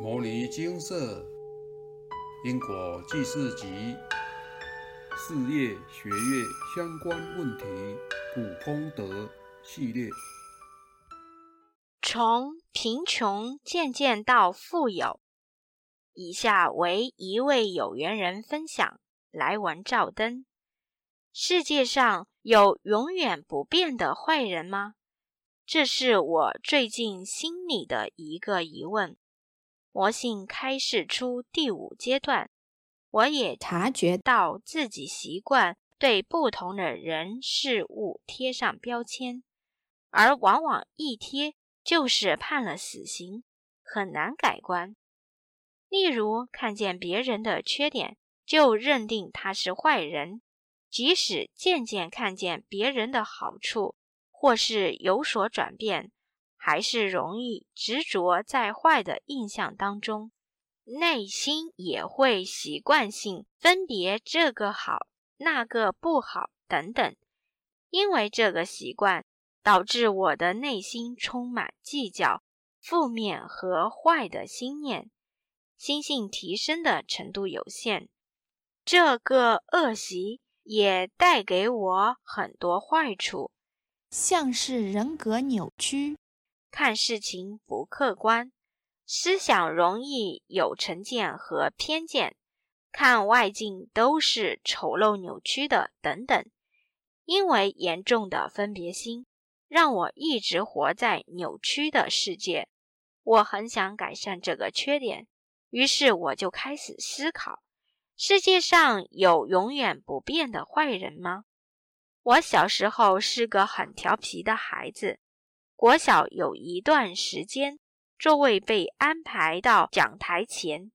《摩尼金色因果记事集》事业学业相关问题普通德系列，从贫穷渐渐到富有。以下为一位有缘人分享来文照灯：世界上有永远不变的坏人吗？这是我最近心里的一个疑问。魔性开示出第五阶段，我也察觉到自己习惯对不同的人事物贴上标签，而往往一贴就是判了死刑，很难改观。例如，看见别人的缺点就认定他是坏人，即使渐渐看见别人的好处，或是有所转变。还是容易执着在坏的印象当中，内心也会习惯性分别这个好、那个不好等等。因为这个习惯，导致我的内心充满计较、负面和坏的心念，心性提升的程度有限。这个恶习也带给我很多坏处，像是人格扭曲。看事情不客观，思想容易有成见和偏见，看外境都是丑陋扭曲的等等。因为严重的分别心，让我一直活在扭曲的世界。我很想改善这个缺点，于是我就开始思考：世界上有永远不变的坏人吗？我小时候是个很调皮的孩子。国小有一段时间，座位被安排到讲台前，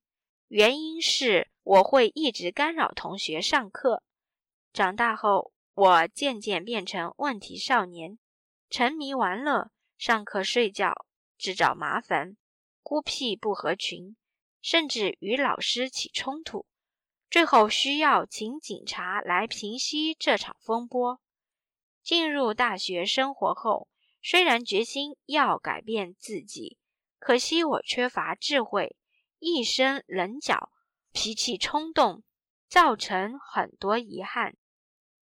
原因是我会一直干扰同学上课。长大后，我渐渐变成问题少年，沉迷玩乐，上课睡觉，自找麻烦，孤僻不合群，甚至与老师起冲突，最后需要请警察来平息这场风波。进入大学生活后。虽然决心要改变自己，可惜我缺乏智慧，一身棱角，脾气冲动，造成很多遗憾。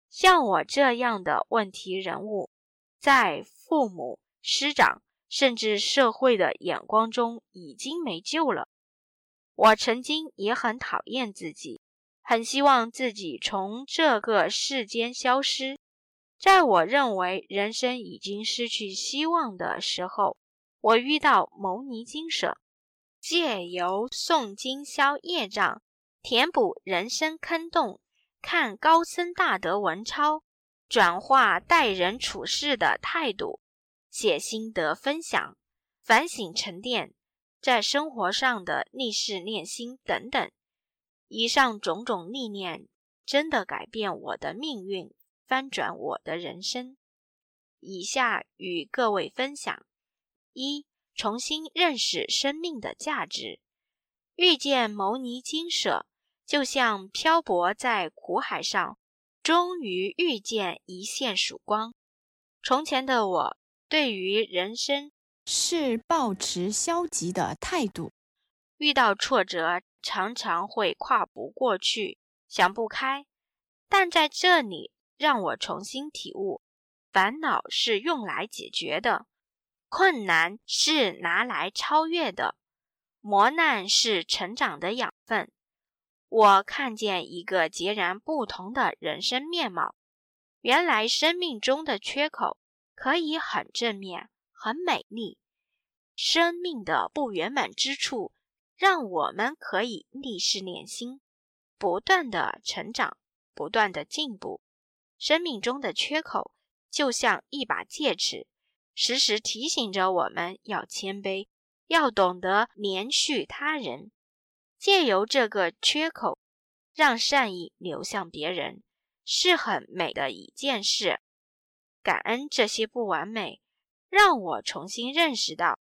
像我这样的问题人物，在父母、师长甚至社会的眼光中已经没救了。我曾经也很讨厌自己，很希望自己从这个世间消失。在我认为人生已经失去希望的时候，我遇到牟尼金舍，借由诵经消业障，填补人生坑洞，看高僧大德文钞，转化待人处事的态度，写心得分享，反省沉淀，在生活上的逆势练心等等，以上种种历练，真的改变我的命运。翻转我的人生。以下与各位分享：一、重新认识生命的价值。遇见牟尼金舍，就像漂泊在苦海上，终于遇见一线曙光。从前的我，对于人生是抱持消极的态度，遇到挫折常常会跨不过去，想不开。但在这里。让我重新体悟：烦恼是用来解决的，困难是拿来超越的，磨难是成长的养分。我看见一个截然不同的人生面貌。原来生命中的缺口可以很正面、很美丽。生命的不圆满之处，让我们可以逆势练心，不断的成长，不断的进步。生命中的缺口就像一把戒尺，时时提醒着我们要谦卑，要懂得怜恤他人。借由这个缺口，让善意流向别人，是很美的一件事。感恩这些不完美，让我重新认识到，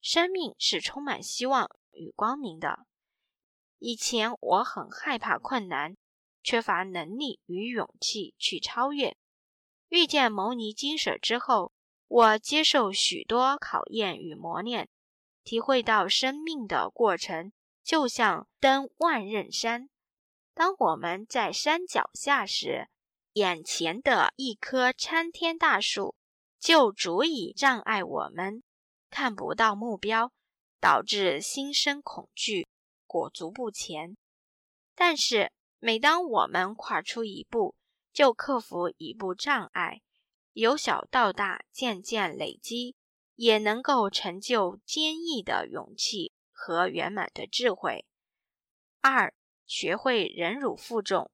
生命是充满希望与光明的。以前我很害怕困难。缺乏能力与勇气去超越。遇见牟尼金舍之后，我接受许多考验与磨练，体会到生命的过程就像登万仞山。当我们在山脚下时，眼前的一棵参天大树就足以障碍我们，看不到目标，导致心生恐惧，裹足不前。但是，每当我们跨出一步，就克服一步障碍，由小到大，渐渐累积，也能够成就坚毅的勇气和圆满的智慧。二，学会忍辱负重。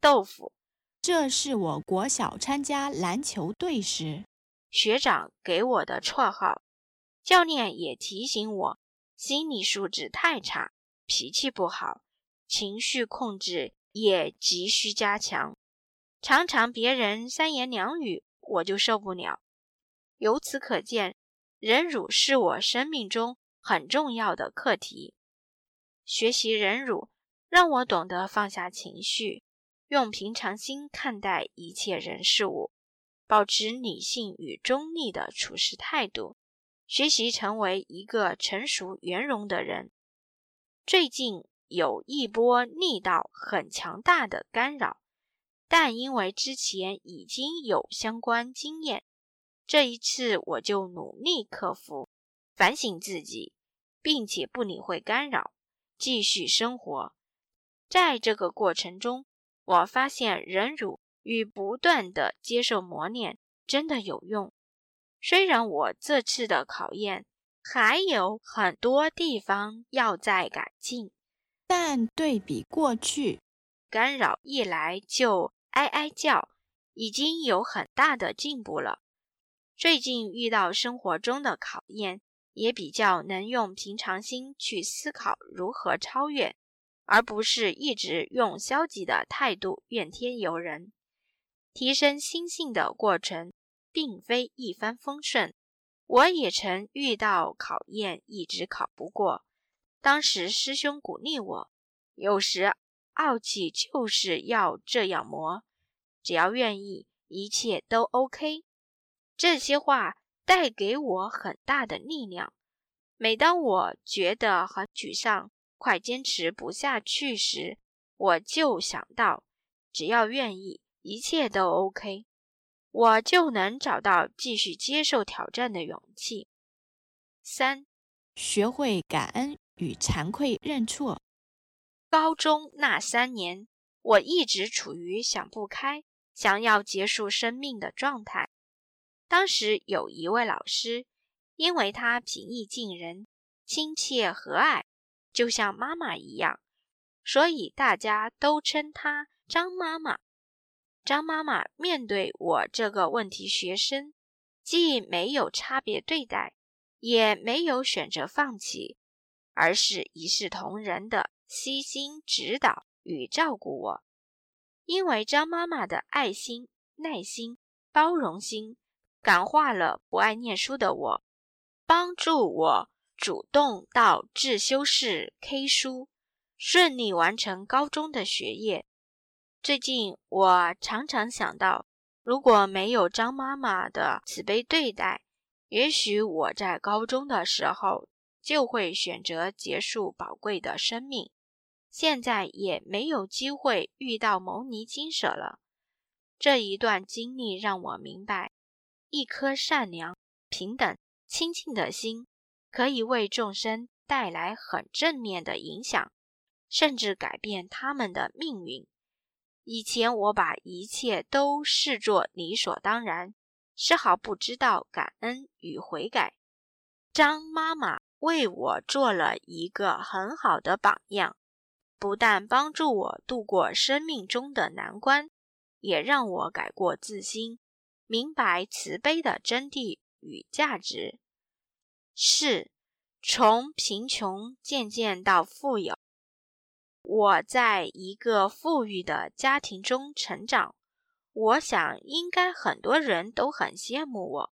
豆腐。这是我国小参加篮球队时，学长给我的绰号。教练也提醒我，心理素质太差，脾气不好，情绪控制也急需加强。常常别人三言两语，我就受不了。由此可见，忍辱是我生命中很重要的课题。学习忍辱，让我懂得放下情绪。用平常心看待一切人事物，保持理性与中立的处事态度，学习成为一个成熟圆融的人。最近有一波力道很强大的干扰，但因为之前已经有相关经验，这一次我就努力克服，反省自己，并且不理会干扰，继续生活。在这个过程中，我发现忍辱与不断的接受磨练真的有用。虽然我这次的考验还有很多地方要再改进，但对比过去，干扰一来就哀哀叫，已经有很大的进步了。最近遇到生活中的考验，也比较能用平常心去思考如何超越。而不是一直用消极的态度怨天尤人。提升心性的过程并非一帆风顺，我也曾遇到考验，一直考不过。当时师兄鼓励我：“有时傲气就是要这样磨，只要愿意，一切都 OK。”这些话带给我很大的力量。每当我觉得很沮丧，快坚持不下去时，我就想到，只要愿意，一切都 OK，我就能找到继续接受挑战的勇气。三，学会感恩与惭愧认错。高中那三年，我一直处于想不开、想要结束生命的状态。当时有一位老师，因为他平易近人、亲切和蔼。就像妈妈一样，所以大家都称她张妈妈。张妈妈面对我这个问题学生，既没有差别对待，也没有选择放弃，而是一视同仁的悉心指导与照顾我。因为张妈妈的爱心、耐心、包容心，感化了不爱念书的我，帮助我。主动到自修室 K 书，顺利完成高中的学业。最近我常常想到，如果没有张妈妈的慈悲对待，也许我在高中的时候就会选择结束宝贵的生命，现在也没有机会遇到牟尼金舍了。这一段经历让我明白，一颗善良、平等、亲近的心。可以为众生带来很正面的影响，甚至改变他们的命运。以前我把一切都视作理所当然，丝毫不知道感恩与悔改。张妈妈为我做了一个很好的榜样，不但帮助我度过生命中的难关，也让我改过自新，明白慈悲的真谛与价值。是从贫穷渐渐到富有。我在一个富裕的家庭中成长，我想应该很多人都很羡慕我。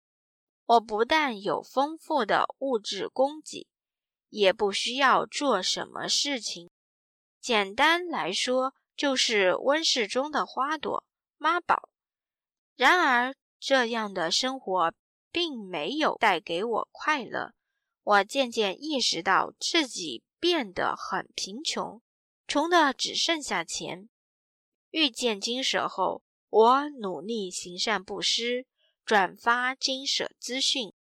我不但有丰富的物质供给，也不需要做什么事情。简单来说，就是温室中的花朵，妈宝。然而，这样的生活。并没有带给我快乐，我渐渐意识到自己变得很贫穷，穷的只剩下钱。遇见金蛇后，我努力行善布施，转发金舍资讯，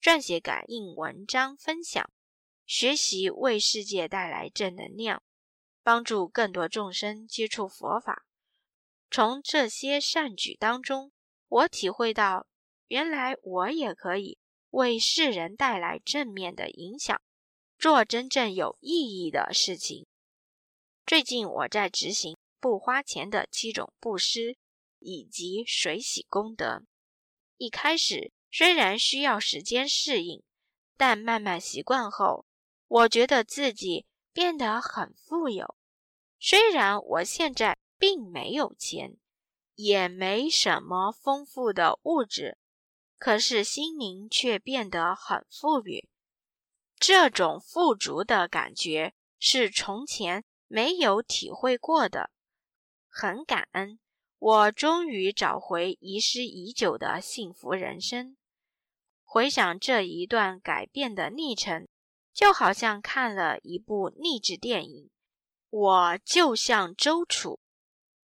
撰写感应文章分享，学习为世界带来正能量，帮助更多众生接触佛法。从这些善举当中，我体会到，原来我也可以为世人带来正面的影响，做真正有意义的事情。最近我在执行不花钱的七种布施以及水洗功德。一开始虽然需要时间适应，但慢慢习惯后，我觉得自己变得很富有。虽然我现在并没有钱。也没什么丰富的物质，可是心灵却变得很富裕。这种富足的感觉是从前没有体会过的，很感恩，我终于找回遗失已久的幸福人生。回想这一段改变的历程，就好像看了一部励志电影。我就像周楚，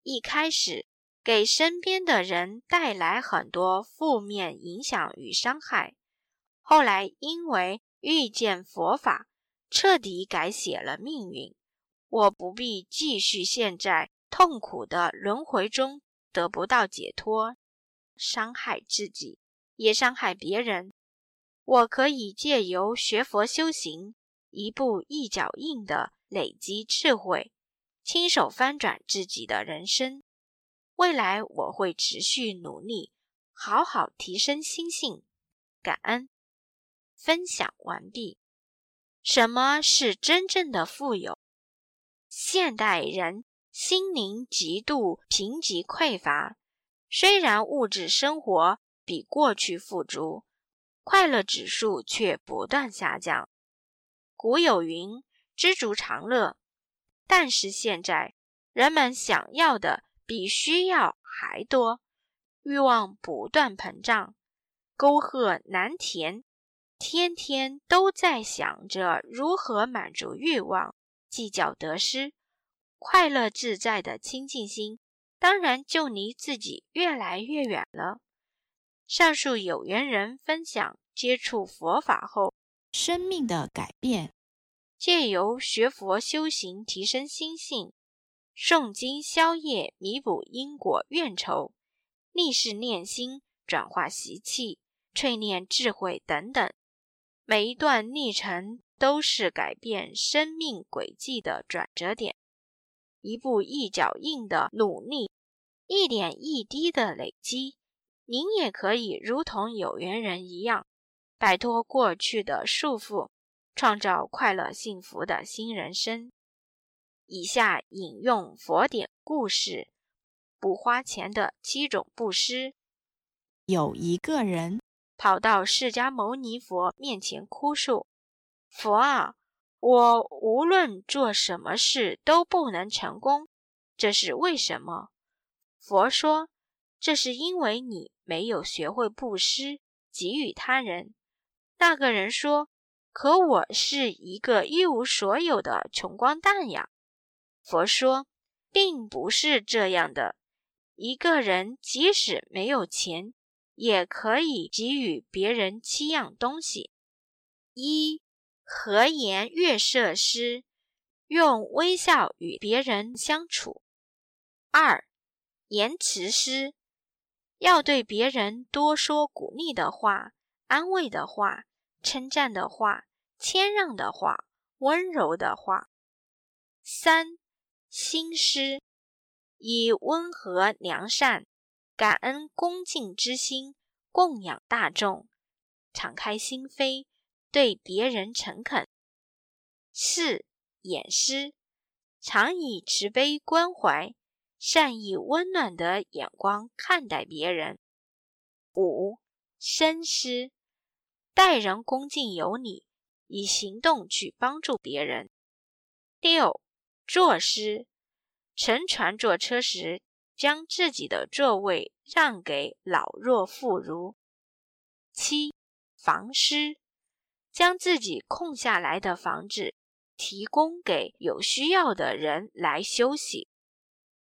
一开始。给身边的人带来很多负面影响与伤害。后来因为遇见佛法，彻底改写了命运。我不必继续陷在痛苦的轮回中，得不到解脱，伤害自己，也伤害别人。我可以借由学佛修行，一步一脚印的累积智慧，亲手翻转自己的人生。未来我会持续努力，好好提升心性。感恩分享完毕。什么是真正的富有？现代人心灵极度贫瘠匮乏，虽然物质生活比过去富足，快乐指数却不断下降。古有云：“知足常乐。”但是现在人们想要的。比需要还多，欲望不断膨胀，沟壑难填，天天都在想着如何满足欲望，计较得失。快乐自在的清净心，当然就离自己越来越远了。上述有缘人分享接触佛法后生命的改变，借由学佛修行提升心性。诵经消业，弥补因果怨仇；逆世念心，转化习气，淬炼智慧等等。每一段历程都是改变生命轨迹的转折点。一步一脚印的努力，一点一滴的累积，您也可以如同有缘人一样，摆脱过去的束缚，创造快乐幸福的新人生。以下引用佛典故事：不花钱的七种布施。有一个人跑到释迦牟尼佛面前哭诉：“佛啊，我无论做什么事都不能成功，这是为什么？”佛说：“这是因为你没有学会布施，给予他人。”那个人说：“可我是一个一无所有的穷光蛋呀。”佛说，并不是这样的。一个人即使没有钱，也可以给予别人七样东西：一、和颜悦色施，用微笑与别人相处；二、言辞施，要对别人多说鼓励的话、安慰的话、称赞的话、谦让的话、温柔的话；三、心师以温和良善、感恩恭敬之心供养大众，敞开心扉，对别人诚恳。四眼师常以慈悲关怀、善意温暖的眼光看待别人。五深师待人恭敬有礼，以行动去帮助别人。六。坐师，乘船坐车时，将自己的座位让给老弱妇孺。七，防师，将自己空下来的房子提供给有需要的人来休息。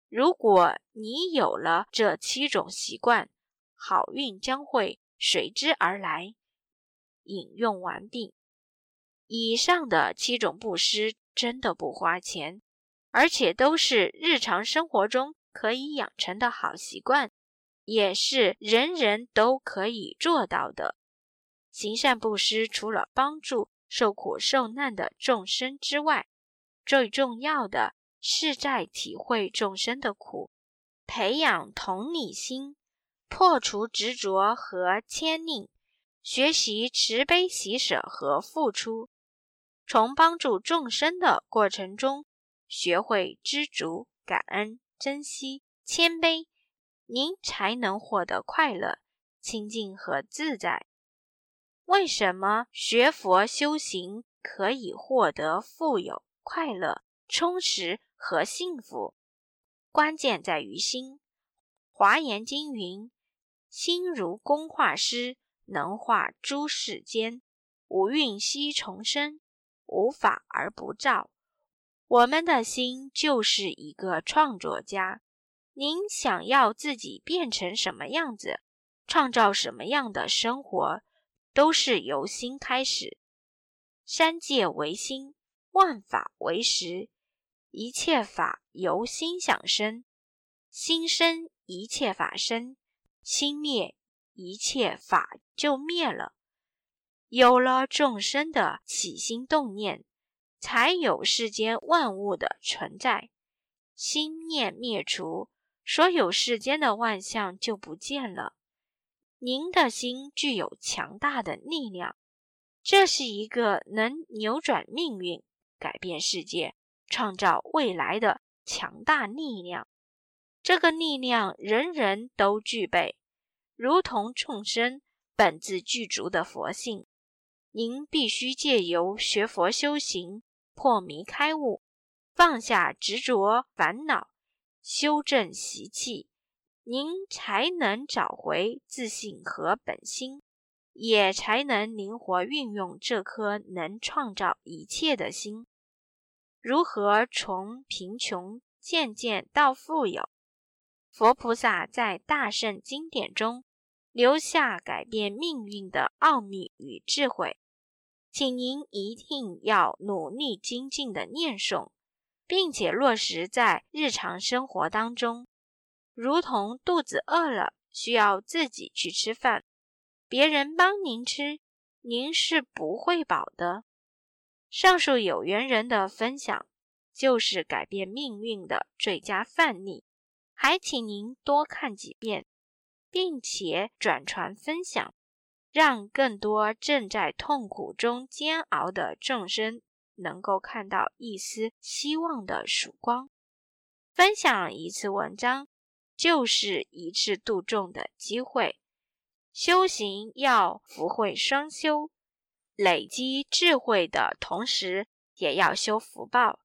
如果你有了这七种习惯，好运将会随之而来。引用完毕。以上的七种布施真的不花钱，而且都是日常生活中可以养成的好习惯，也是人人都可以做到的。行善布施除了帮助受苦受难的众生之外，最重要的是在体会众生的苦，培养同理心，破除执着和牵溺，学习慈悲喜舍和付出。从帮助众生的过程中，学会知足、感恩、珍惜、谦卑，您才能获得快乐、清净和自在。为什么学佛修行可以获得富有、快乐、充实和幸福？关键在于心。华严经云：“心如工画师，能画诸世间。无蕴悉重生。”无法而不造，我们的心就是一个创作家。您想要自己变成什么样子，创造什么样的生活，都是由心开始。三界为心，万法为识，一切法由心想生。心生，一切法生；心灭，一切法就灭了。有了众生的起心动念，才有世间万物的存在。心念灭除，所有世间的万象就不见了。您的心具有强大的力量，这是一个能扭转命运、改变世界、创造未来的强大力量。这个力量人人都具备，如同众生本自具足的佛性。您必须借由学佛修行，破迷开悟，放下执着烦恼，修正习气，您才能找回自信和本心，也才能灵活运用这颗能创造一切的心。如何从贫穷渐渐到富有？佛菩萨在大圣经典中留下改变命运的奥秘与智慧。请您一定要努力精进的念诵，并且落实在日常生活当中。如同肚子饿了需要自己去吃饭，别人帮您吃，您是不会饱的。上述有缘人的分享就是改变命运的最佳范例，还请您多看几遍，并且转传分享。让更多正在痛苦中煎熬的众生能够看到一丝希望的曙光。分享一次文章，就是一次度众的机会。修行要福慧双修，累积智慧的同时，也要修福报。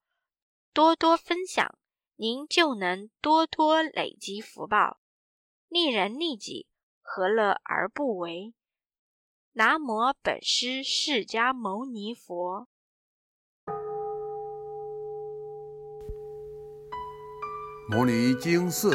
多多分享，您就能多多累积福报，利人利己，何乐而不为？南无本师释迦牟尼佛。摩尼经寺